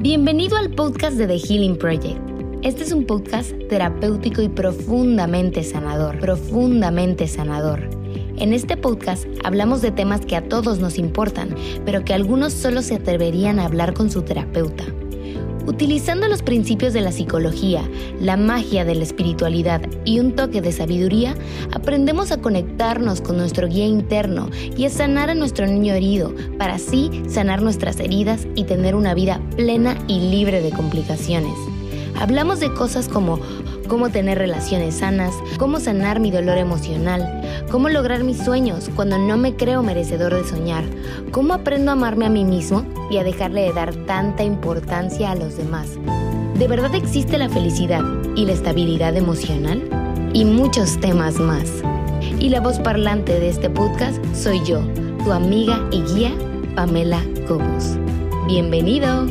Bienvenido al podcast de The Healing Project. Este es un podcast terapéutico y profundamente sanador, profundamente sanador. En este podcast hablamos de temas que a todos nos importan, pero que algunos solo se atreverían a hablar con su terapeuta. Utilizando los principios de la psicología, la magia de la espiritualidad y un toque de sabiduría, aprendemos a conectarnos con nuestro guía interno y a sanar a nuestro niño herido, para así sanar nuestras heridas y tener una vida plena y libre de complicaciones. Hablamos de cosas como cómo tener relaciones sanas, cómo sanar mi dolor emocional, cómo lograr mis sueños cuando no me creo merecedor de soñar, cómo aprendo a amarme a mí mismo y a dejarle de dar tanta importancia a los demás. ¿De verdad existe la felicidad y la estabilidad emocional? Y muchos temas más. Y la voz parlante de este podcast soy yo, tu amiga y guía, Pamela Cobos. Bienvenido.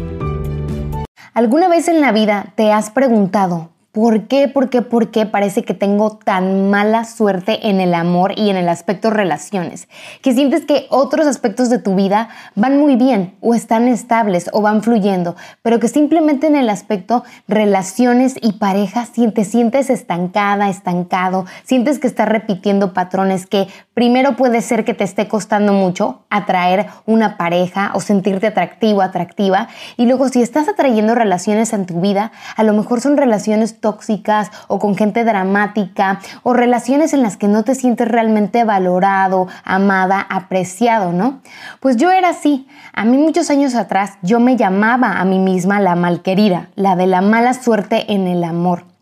¿Alguna vez en la vida te has preguntado ¿Por qué? ¿Por qué? ¿Por qué parece que tengo tan mala suerte en el amor y en el aspecto relaciones? Que sientes que otros aspectos de tu vida van muy bien o están estables o van fluyendo, pero que simplemente en el aspecto relaciones y parejas te sientes estancada, estancado, sientes que estás repitiendo patrones que primero puede ser que te esté costando mucho atraer una pareja o sentirte atractivo, atractiva, y luego si estás atrayendo relaciones en tu vida, a lo mejor son relaciones tóxicas o con gente dramática o relaciones en las que no te sientes realmente valorado, amada, apreciado, ¿no? Pues yo era así. A mí muchos años atrás yo me llamaba a mí misma la malquerida, la de la mala suerte en el amor.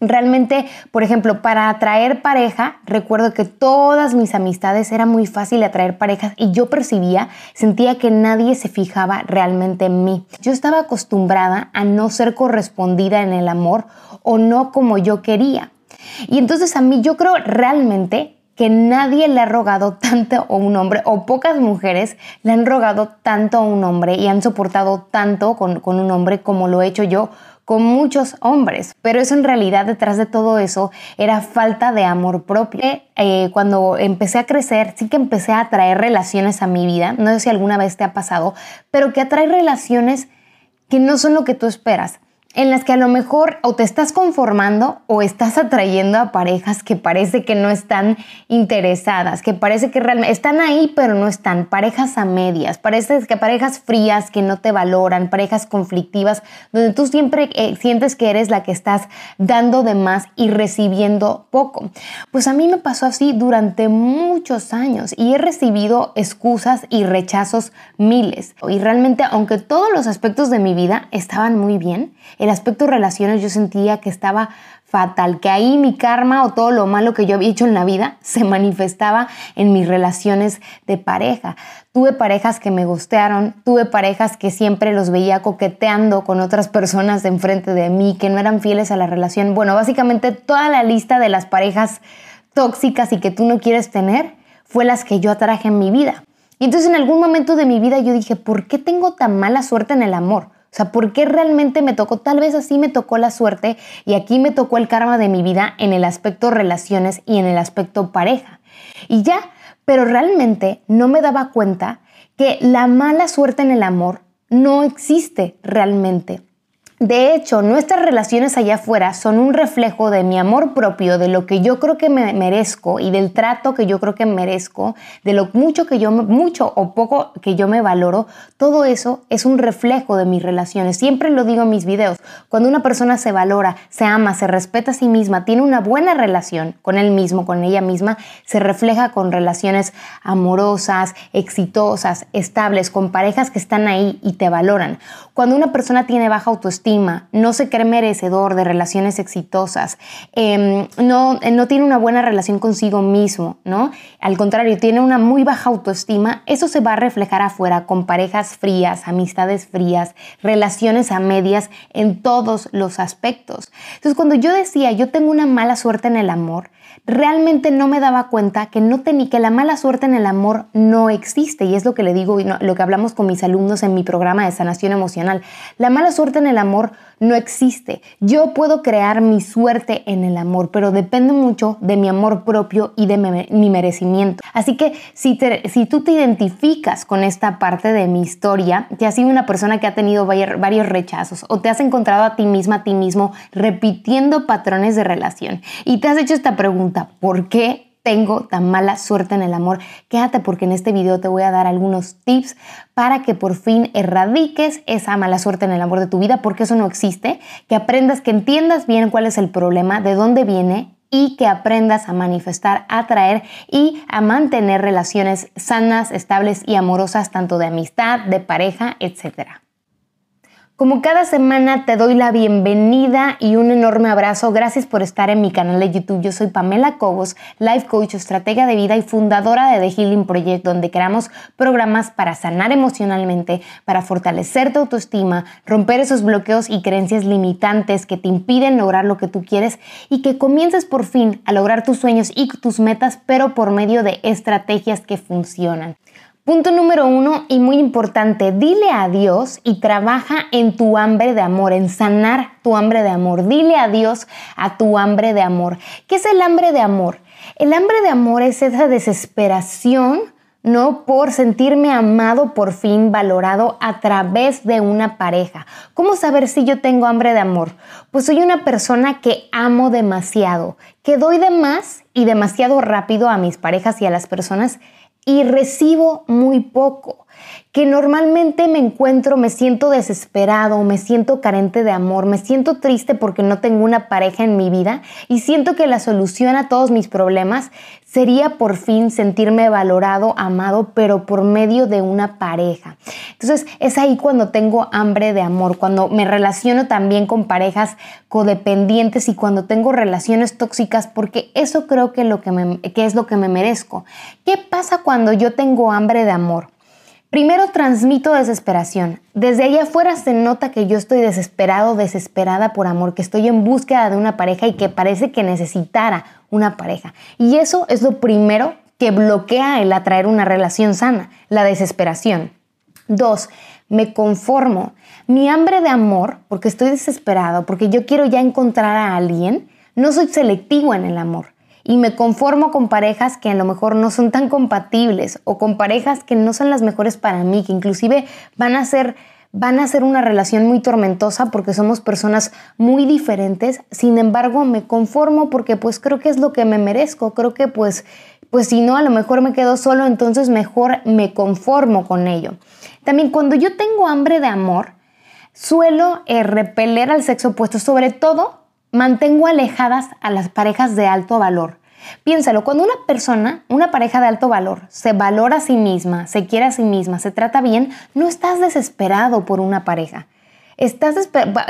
Realmente, por ejemplo, para atraer pareja, recuerdo que todas mis amistades era muy fácil atraer parejas y yo percibía, sentía que nadie se fijaba realmente en mí. Yo estaba acostumbrada a no ser correspondida en el amor o no como yo quería. Y entonces a mí yo creo realmente que nadie le ha rogado tanto a un hombre, o pocas mujeres le han rogado tanto a un hombre y han soportado tanto con, con un hombre como lo he hecho yo con muchos hombres, pero eso en realidad detrás de todo eso era falta de amor propio. Eh, cuando empecé a crecer, sí que empecé a atraer relaciones a mi vida, no sé si alguna vez te ha pasado, pero que atrae relaciones que no son lo que tú esperas en las que a lo mejor o te estás conformando o estás atrayendo a parejas que parece que no están interesadas, que parece que realmente están ahí pero no están, parejas a medias, parece que parejas frías que no te valoran, parejas conflictivas, donde tú siempre eh, sientes que eres la que estás dando de más y recibiendo poco. Pues a mí me pasó así durante muchos años y he recibido excusas y rechazos miles. Y realmente, aunque todos los aspectos de mi vida estaban muy bien, el aspecto relaciones yo sentía que estaba fatal, que ahí mi karma o todo lo malo que yo había hecho en la vida se manifestaba en mis relaciones de pareja. Tuve parejas que me gustearon, tuve parejas que siempre los veía coqueteando con otras personas de enfrente de mí, que no eran fieles a la relación. Bueno, básicamente toda la lista de las parejas tóxicas y que tú no quieres tener fue las que yo atraje en mi vida. Y entonces en algún momento de mi vida yo dije, ¿por qué tengo tan mala suerte en el amor? O sea, ¿por qué realmente me tocó? Tal vez así me tocó la suerte y aquí me tocó el karma de mi vida en el aspecto relaciones y en el aspecto pareja. Y ya, pero realmente no me daba cuenta que la mala suerte en el amor no existe realmente. De hecho, nuestras relaciones allá afuera son un reflejo de mi amor propio, de lo que yo creo que me merezco y del trato que yo creo que merezco, de lo mucho que yo mucho o poco que yo me valoro. Todo eso es un reflejo de mis relaciones. Siempre lo digo en mis videos. Cuando una persona se valora, se ama, se respeta a sí misma, tiene una buena relación con él mismo, con ella misma, se refleja con relaciones amorosas, exitosas, estables, con parejas que están ahí y te valoran. Cuando una persona tiene baja autoestima no se cree merecedor de relaciones exitosas, em, no, no tiene una buena relación consigo mismo, ¿no? Al contrario, tiene una muy baja autoestima, eso se va a reflejar afuera con parejas frías, amistades frías, relaciones a medias en todos los aspectos. Entonces, cuando yo decía, yo tengo una mala suerte en el amor, realmente no me daba cuenta que, no tenía, que la mala suerte en el amor no existe. Y es lo que le digo, lo que hablamos con mis alumnos en mi programa de sanación emocional. La mala suerte en el amor no existe. Yo puedo crear mi suerte en el amor, pero depende mucho de mi amor propio y de mi merecimiento. Así que si, si tú te identificas con esta parte de mi historia, te has sido una persona que ha tenido varios rechazos o te has encontrado a ti misma, a ti mismo, repitiendo patrones de relación y te has hecho esta pregunta, ¿por qué tengo tan mala suerte en el amor. Quédate porque en este video te voy a dar algunos tips para que por fin erradiques esa mala suerte en el amor de tu vida, porque eso no existe, que aprendas, que entiendas bien cuál es el problema, de dónde viene y que aprendas a manifestar, a atraer y a mantener relaciones sanas, estables y amorosas, tanto de amistad, de pareja, etcétera. Como cada semana te doy la bienvenida y un enorme abrazo. Gracias por estar en mi canal de YouTube. Yo soy Pamela Cobos, life coach, estratega de vida y fundadora de The Healing Project, donde creamos programas para sanar emocionalmente, para fortalecer tu autoestima, romper esos bloqueos y creencias limitantes que te impiden lograr lo que tú quieres y que comiences por fin a lograr tus sueños y tus metas, pero por medio de estrategias que funcionan. Punto número uno y muy importante, dile a Dios y trabaja en tu hambre de amor, en sanar tu hambre de amor. Dile a Dios a tu hambre de amor. ¿Qué es el hambre de amor? El hambre de amor es esa desesperación, ¿no? Por sentirme amado, por fin valorado a través de una pareja. ¿Cómo saber si yo tengo hambre de amor? Pues soy una persona que amo demasiado, que doy de más y demasiado rápido a mis parejas y a las personas y recibo muy poco, que normalmente me encuentro, me siento desesperado, me siento carente de amor, me siento triste porque no tengo una pareja en mi vida y siento que la solución a todos mis problemas sería por fin sentirme valorado, amado, pero por medio de una pareja. Entonces es ahí cuando tengo hambre de amor, cuando me relaciono también con parejas codependientes y cuando tengo relaciones tóxicas, porque eso creo que, lo que, que es lo que me merezco. ¿Qué pasa cuando yo tengo hambre de amor? Primero transmito desesperación. Desde allá afuera se nota que yo estoy desesperado, desesperada por amor, que estoy en búsqueda de una pareja y que parece que necesitara una pareja. Y eso es lo primero que bloquea el atraer una relación sana, la desesperación. Dos, me conformo. Mi hambre de amor, porque estoy desesperado, porque yo quiero ya encontrar a alguien, no soy selectivo en el amor y me conformo con parejas que a lo mejor no son tan compatibles o con parejas que no son las mejores para mí, que inclusive van a ser van a ser una relación muy tormentosa porque somos personas muy diferentes. Sin embargo, me conformo porque pues creo que es lo que me merezco. Creo que pues pues si no, a lo mejor me quedo solo, entonces mejor me conformo con ello. También cuando yo tengo hambre de amor, suelo eh, repeler al sexo opuesto, sobre todo mantengo alejadas a las parejas de alto valor. Piénsalo, cuando una persona, una pareja de alto valor, se valora a sí misma, se quiere a sí misma, se trata bien, no estás desesperado por una pareja. Estás,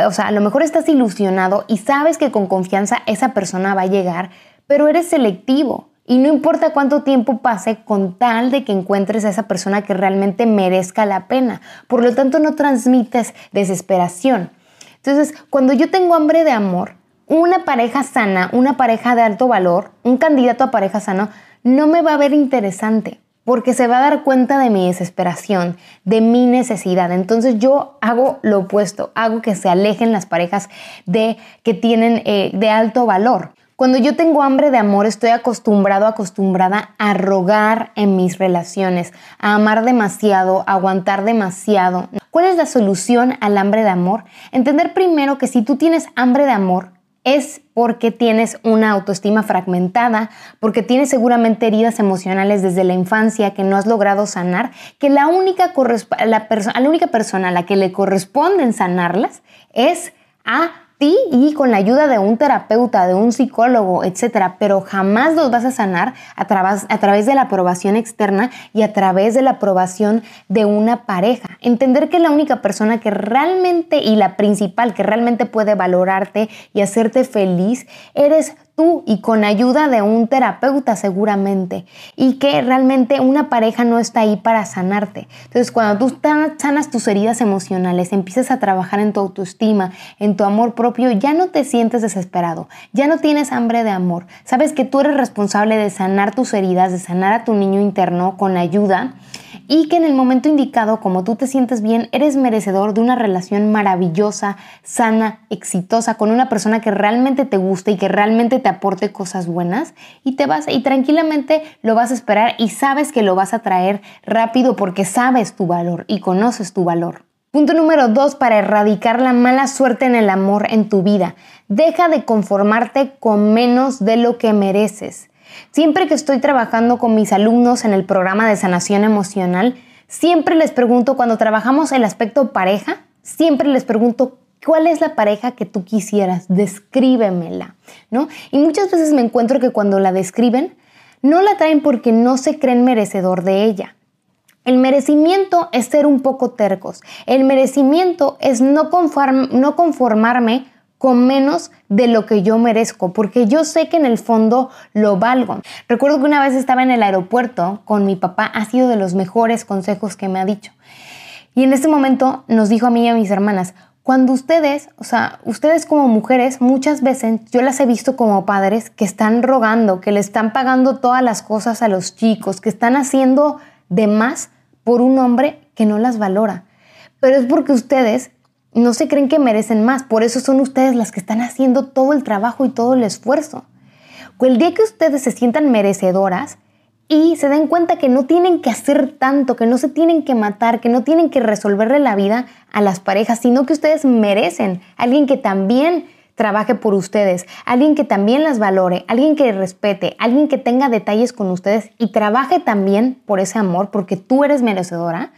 o sea, a lo mejor estás ilusionado y sabes que con confianza esa persona va a llegar, pero eres selectivo. Y no importa cuánto tiempo pase con tal de que encuentres a esa persona que realmente merezca la pena. Por lo tanto, no transmites desesperación. Entonces, cuando yo tengo hambre de amor, una pareja sana, una pareja de alto valor, un candidato a pareja sano, no me va a ver interesante porque se va a dar cuenta de mi desesperación, de mi necesidad. Entonces yo hago lo opuesto, hago que se alejen las parejas de, que tienen eh, de alto valor. Cuando yo tengo hambre de amor, estoy acostumbrado, acostumbrada a rogar en mis relaciones, a amar demasiado, a aguantar demasiado. ¿Cuál es la solución al hambre de amor? Entender primero que si tú tienes hambre de amor, es porque tienes una autoestima fragmentada, porque tienes seguramente heridas emocionales desde la infancia que no has logrado sanar, que la única, la, la única persona a la que le corresponden sanarlas es a y con la ayuda de un terapeuta, de un psicólogo, etcétera, pero jamás los vas a sanar a, través, a través de la aprobación externa y a través de la aprobación de una pareja. Entender que la única persona que realmente y la principal que realmente puede valorarte y hacerte feliz eres y con ayuda de un terapeuta seguramente y que realmente una pareja no está ahí para sanarte. Entonces cuando tú sanas tus heridas emocionales, empiezas a trabajar en tu autoestima, en tu amor propio, ya no te sientes desesperado, ya no tienes hambre de amor. Sabes que tú eres responsable de sanar tus heridas, de sanar a tu niño interno con ayuda y que en el momento indicado, como tú te sientes bien, eres merecedor de una relación maravillosa, sana, exitosa, con una persona que realmente te guste y que realmente te aporte cosas buenas y te vas y tranquilamente lo vas a esperar y sabes que lo vas a traer rápido porque sabes tu valor y conoces tu valor. Punto número dos para erradicar la mala suerte en el amor en tu vida. Deja de conformarte con menos de lo que mereces. Siempre que estoy trabajando con mis alumnos en el programa de sanación emocional, siempre les pregunto, cuando trabajamos el aspecto pareja, siempre les pregunto, ¿cuál es la pareja que tú quisieras? Descríbemela, ¿no? Y muchas veces me encuentro que cuando la describen, no la traen porque no se creen merecedor de ella. El merecimiento es ser un poco tercos. El merecimiento es no, no conformarme con menos de lo que yo merezco, porque yo sé que en el fondo lo valgo. Recuerdo que una vez estaba en el aeropuerto con mi papá, ha sido de los mejores consejos que me ha dicho. Y en ese momento nos dijo a mí y a mis hermanas, cuando ustedes, o sea, ustedes como mujeres, muchas veces yo las he visto como padres que están rogando, que le están pagando todas las cosas a los chicos, que están haciendo de más por un hombre que no las valora. Pero es porque ustedes no se creen que merecen más, por eso son ustedes las que están haciendo todo el trabajo y todo el esfuerzo. El día que ustedes se sientan merecedoras y se den cuenta que no tienen que hacer tanto, que no se tienen que matar, que no tienen que resolverle la vida a las parejas, sino que ustedes merecen alguien que también trabaje por ustedes, alguien que también las valore, alguien que respete, alguien que tenga detalles con ustedes y trabaje también por ese amor porque tú eres merecedora,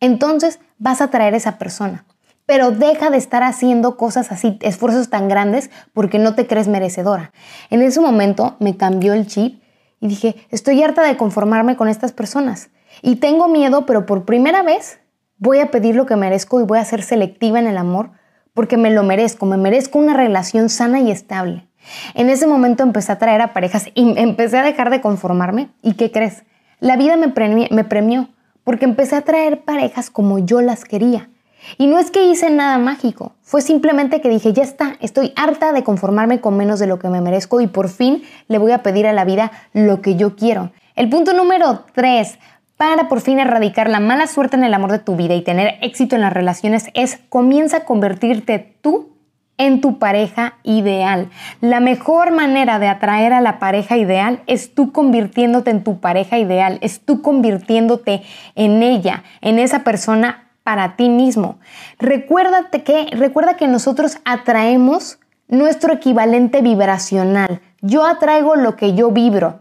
entonces vas a traer esa persona. Pero deja de estar haciendo cosas así, esfuerzos tan grandes porque no te crees merecedora. En ese momento me cambió el chip y dije, estoy harta de conformarme con estas personas. Y tengo miedo, pero por primera vez voy a pedir lo que merezco y voy a ser selectiva en el amor porque me lo merezco, me merezco una relación sana y estable. En ese momento empecé a traer a parejas y empecé a dejar de conformarme. ¿Y qué crees? La vida me premió, me premió porque empecé a traer parejas como yo las quería. Y no es que hice nada mágico, fue simplemente que dije, ya está, estoy harta de conformarme con menos de lo que me merezco y por fin le voy a pedir a la vida lo que yo quiero. El punto número 3, para por fin erradicar la mala suerte en el amor de tu vida y tener éxito en las relaciones es comienza a convertirte tú en tu pareja ideal. La mejor manera de atraer a la pareja ideal es tú convirtiéndote en tu pareja ideal, es tú convirtiéndote en ella, en esa persona para ti mismo. Recuérdate que, recuerda que nosotros atraemos nuestro equivalente vibracional. Yo atraigo lo que yo vibro.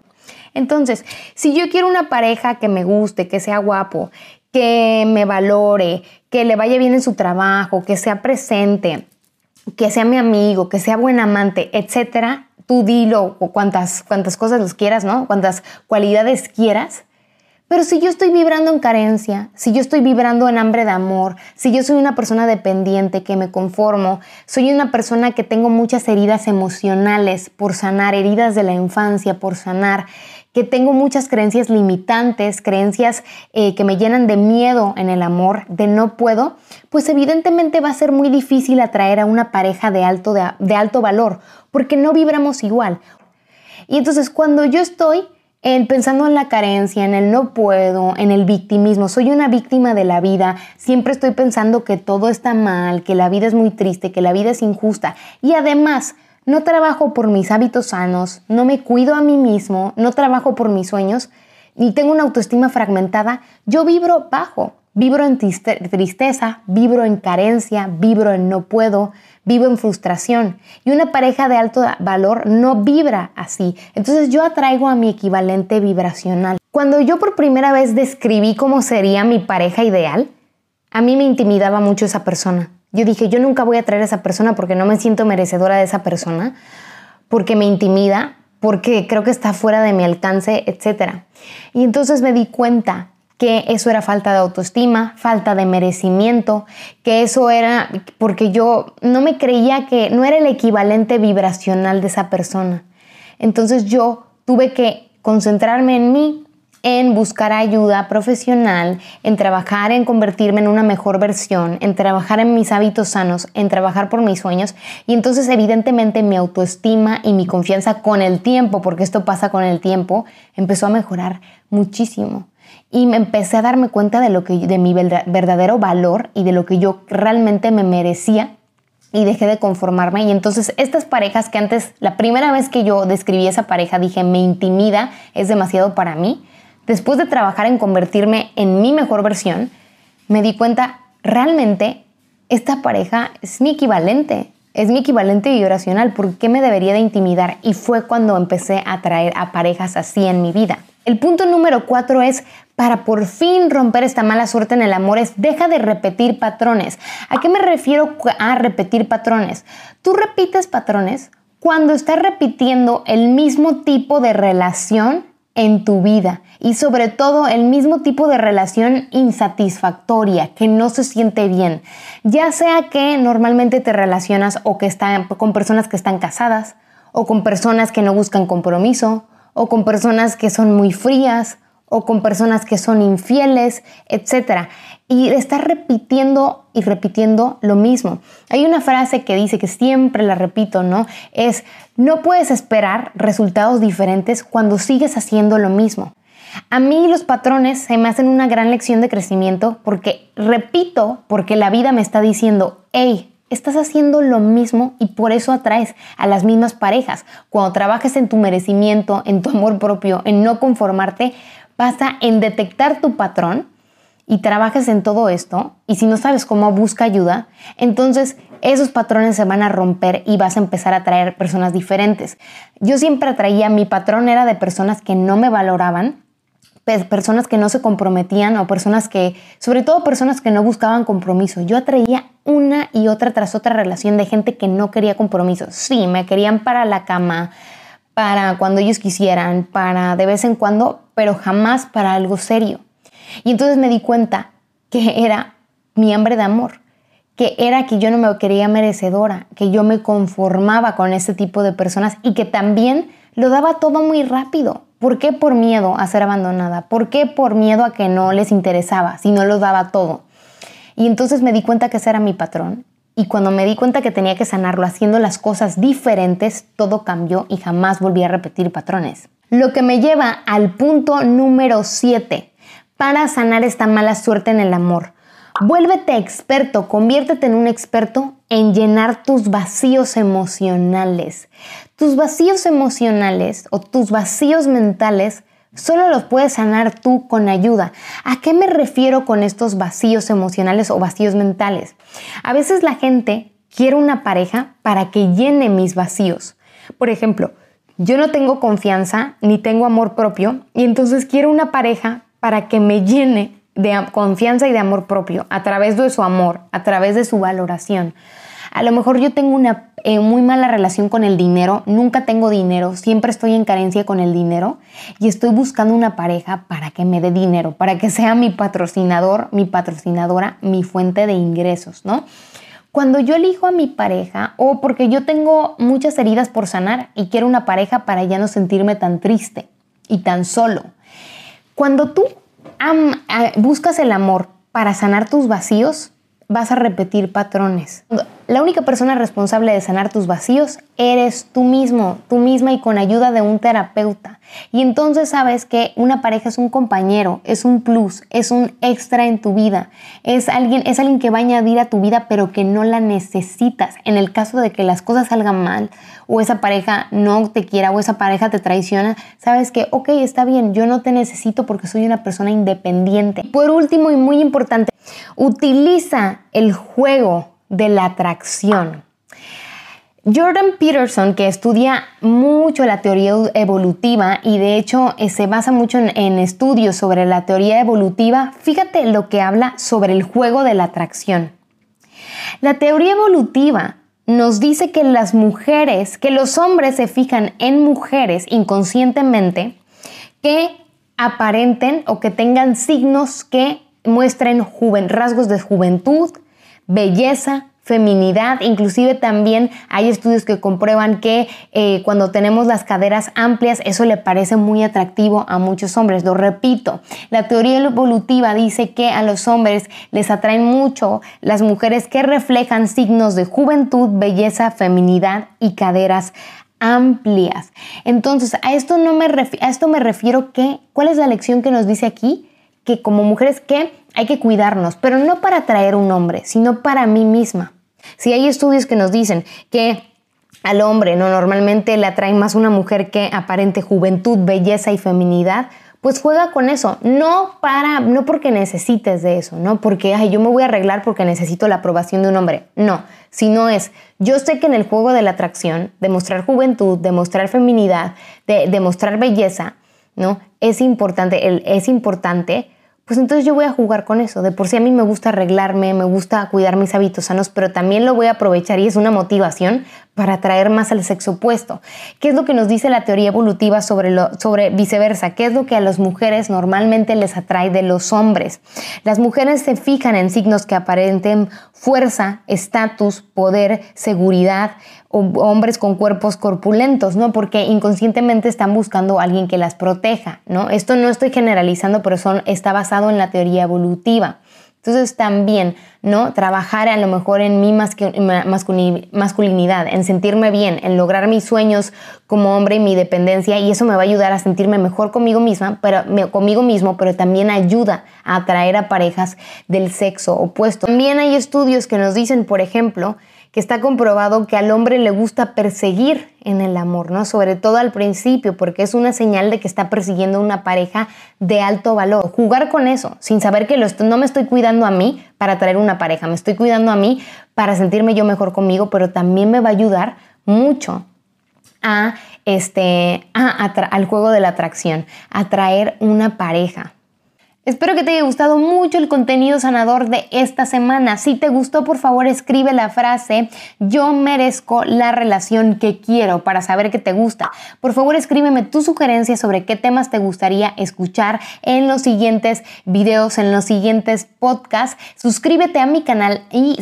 Entonces, si yo quiero una pareja que me guste, que sea guapo, que me valore, que le vaya bien en su trabajo, que sea presente, que sea mi amigo, que sea buen amante, etcétera, tú dilo cuantas, cuantas cosas los quieras, ¿no? Cuantas cualidades quieras. Pero si yo estoy vibrando en carencia, si yo estoy vibrando en hambre de amor, si yo soy una persona dependiente que me conformo, soy una persona que tengo muchas heridas emocionales por sanar, heridas de la infancia por sanar, que tengo muchas creencias limitantes, creencias eh, que me llenan de miedo en el amor, de no puedo, pues evidentemente va a ser muy difícil atraer a una pareja de alto, de alto valor, porque no vibramos igual. Y entonces cuando yo estoy en pensando en la carencia, en el no puedo, en el victimismo, soy una víctima de la vida, siempre estoy pensando que todo está mal, que la vida es muy triste, que la vida es injusta y además no trabajo por mis hábitos sanos, no me cuido a mí mismo, no trabajo por mis sueños y tengo una autoestima fragmentada, yo vibro bajo, vibro en tristeza, vibro en carencia, vibro en no puedo, vivo en frustración. Y una pareja de alto valor no vibra así. Entonces yo atraigo a mi equivalente vibracional. Cuando yo por primera vez describí cómo sería mi pareja ideal, a mí me intimidaba mucho esa persona. Yo dije, yo nunca voy a traer a esa persona porque no me siento merecedora de esa persona, porque me intimida, porque creo que está fuera de mi alcance, etc. Y entonces me di cuenta que eso era falta de autoestima, falta de merecimiento, que eso era porque yo no me creía que no era el equivalente vibracional de esa persona. Entonces yo tuve que concentrarme en mí, en buscar ayuda profesional, en trabajar en convertirme en una mejor versión, en trabajar en mis hábitos sanos, en trabajar por mis sueños y entonces evidentemente mi autoestima y mi confianza con el tiempo, porque esto pasa con el tiempo, empezó a mejorar muchísimo. Y me empecé a darme cuenta de lo que de mi verdadero valor y de lo que yo realmente me merecía y dejé de conformarme y entonces estas parejas que antes la primera vez que yo describí esa pareja dije me intimida, es demasiado para mí. Después de trabajar en convertirme en mi mejor versión, me di cuenta realmente esta pareja es mi equivalente, es mi equivalente vibracional, ¿por qué me debería de intimidar? Y fue cuando empecé a traer a parejas así en mi vida. El punto número cuatro es, para por fin romper esta mala suerte en el amor, es deja de repetir patrones. ¿A qué me refiero a repetir patrones? Tú repites patrones cuando estás repitiendo el mismo tipo de relación en tu vida y sobre todo el mismo tipo de relación insatisfactoria que no se siente bien, ya sea que normalmente te relacionas o que están con personas que están casadas o con personas que no buscan compromiso o con personas que son muy frías o con personas que son infieles, etc. Y estar repitiendo y repitiendo lo mismo. Hay una frase que dice que siempre la repito, ¿no? Es, no puedes esperar resultados diferentes cuando sigues haciendo lo mismo. A mí los patrones se me hacen una gran lección de crecimiento porque repito, porque la vida me está diciendo, hey, estás haciendo lo mismo y por eso atraes a las mismas parejas. Cuando trabajes en tu merecimiento, en tu amor propio, en no conformarte, pasa en detectar tu patrón y trabajes en todo esto. Y si no sabes cómo, busca ayuda. Entonces esos patrones se van a romper y vas a empezar a atraer personas diferentes. Yo siempre atraía, mi patrón era de personas que no me valoraban, personas que no se comprometían o personas que, sobre todo personas que no buscaban compromiso. Yo atraía una y otra tras otra relación de gente que no quería compromiso. Sí, me querían para la cama, para cuando ellos quisieran, para de vez en cuando, pero jamás para algo serio. Y entonces me di cuenta que era mi hambre de amor, que era que yo no me quería merecedora, que yo me conformaba con ese tipo de personas y que también lo daba todo muy rápido. ¿Por qué por miedo a ser abandonada? ¿Por qué por miedo a que no les interesaba si no lo daba todo? Y entonces me di cuenta que ese era mi patrón. Y cuando me di cuenta que tenía que sanarlo haciendo las cosas diferentes, todo cambió y jamás volví a repetir patrones. Lo que me lleva al punto número 7 para sanar esta mala suerte en el amor. Vuélvete experto, conviértete en un experto en llenar tus vacíos emocionales. Tus vacíos emocionales o tus vacíos mentales solo los puedes sanar tú con ayuda. ¿A qué me refiero con estos vacíos emocionales o vacíos mentales? A veces la gente quiere una pareja para que llene mis vacíos. Por ejemplo, yo no tengo confianza ni tengo amor propio y entonces quiero una pareja para que me llene de confianza y de amor propio, a través de su amor, a través de su valoración. A lo mejor yo tengo una eh, muy mala relación con el dinero, nunca tengo dinero, siempre estoy en carencia con el dinero y estoy buscando una pareja para que me dé dinero, para que sea mi patrocinador, mi patrocinadora, mi fuente de ingresos, ¿no? Cuando yo elijo a mi pareja o porque yo tengo muchas heridas por sanar y quiero una pareja para ya no sentirme tan triste y tan solo. Cuando tú buscas el amor para sanar tus vacíos, vas a repetir patrones. La única persona responsable de sanar tus vacíos eres tú mismo, tú misma y con ayuda de un terapeuta. Y entonces sabes que una pareja es un compañero, es un plus, es un extra en tu vida, es alguien, es alguien que va a añadir a tu vida pero que no la necesitas. En el caso de que las cosas salgan mal o esa pareja no te quiera o esa pareja te traiciona, sabes que, ok, está bien, yo no te necesito porque soy una persona independiente. Por último y muy importante, utiliza el juego de la atracción. Jordan Peterson, que estudia mucho la teoría evolutiva y de hecho eh, se basa mucho en, estudios sobre la teoría evolutiva, fíjate lo que habla sobre el juego de la atracción. La teoría evolutiva nos dice que las mujeres, que los hombres se fijan en mujeres inconscientemente que aparenten o que tengan signos que muestren rasgos de juventud, belleza, feminidad, inclusive también hay estudios que comprueban que eh, cuando tenemos las caderas amplias eso le parece muy atractivo a muchos hombres. Lo repito, la teoría evolutiva dice que a los hombres les atraen mucho las mujeres que reflejan signos de juventud, belleza, feminidad y caderas amplias. Entonces, a esto, no me, a esto me refiero que, ¿cuál es la lección que nos dice aquí? Que como mujeres que hay que cuidarnos, pero no para atraer un hombre, sino para mí misma. Si hay estudios que nos dicen que al hombre, ¿no? Normalmente le atrae más una mujer que aparente juventud, belleza y feminidad, pues juega con eso, no para, no porque necesites de eso, no porque, ay, yo me voy a arreglar porque necesito la aprobación de un hombre, no, sino es, yo sé que en el juego de la atracción, demostrar juventud, demostrar feminidad, de, demostrar belleza, ¿no? Es importante, es importante pues entonces yo voy a jugar con eso. De por sí a mí me gusta arreglarme, me gusta cuidar mis hábitos sanos, pero también lo voy a aprovechar y es una motivación para atraer más al sexo opuesto. ¿Qué es lo que nos dice la teoría evolutiva sobre, lo, sobre viceversa? ¿Qué es lo que a las mujeres normalmente les atrae de los hombres? Las mujeres se fijan en signos que aparenten fuerza, estatus, poder, seguridad, hombres con cuerpos corpulentos, ¿no? Porque inconscientemente están buscando a alguien que las proteja, ¿no? Esto no estoy generalizando, pero son, está basado en la teoría evolutiva. Entonces también, ¿no? Trabajar a lo mejor en mi masculinidad, en sentirme bien, en lograr mis sueños como hombre y mi dependencia y eso me va a ayudar a sentirme mejor conmigo misma, pero conmigo mismo, pero también ayuda a atraer a parejas del sexo opuesto. También hay estudios que nos dicen, por ejemplo, está comprobado que al hombre le gusta perseguir en el amor, ¿no? Sobre todo al principio, porque es una señal de que está persiguiendo una pareja de alto valor. Jugar con eso, sin saber que no me estoy cuidando a mí para traer una pareja, me estoy cuidando a mí para sentirme yo mejor conmigo, pero también me va a ayudar mucho a este, al juego de la atracción, a traer una pareja. Espero que te haya gustado mucho el contenido sanador de esta semana. Si te gustó, por favor escribe la frase yo merezco la relación que quiero para saber que te gusta. Por favor escríbeme tu sugerencia sobre qué temas te gustaría escuchar en los siguientes videos, en los siguientes podcasts. Suscríbete a mi canal y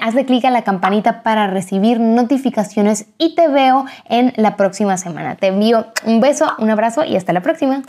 hazle clic a la campanita para recibir notificaciones y te veo en la próxima semana. Te envío un beso, un abrazo y hasta la próxima.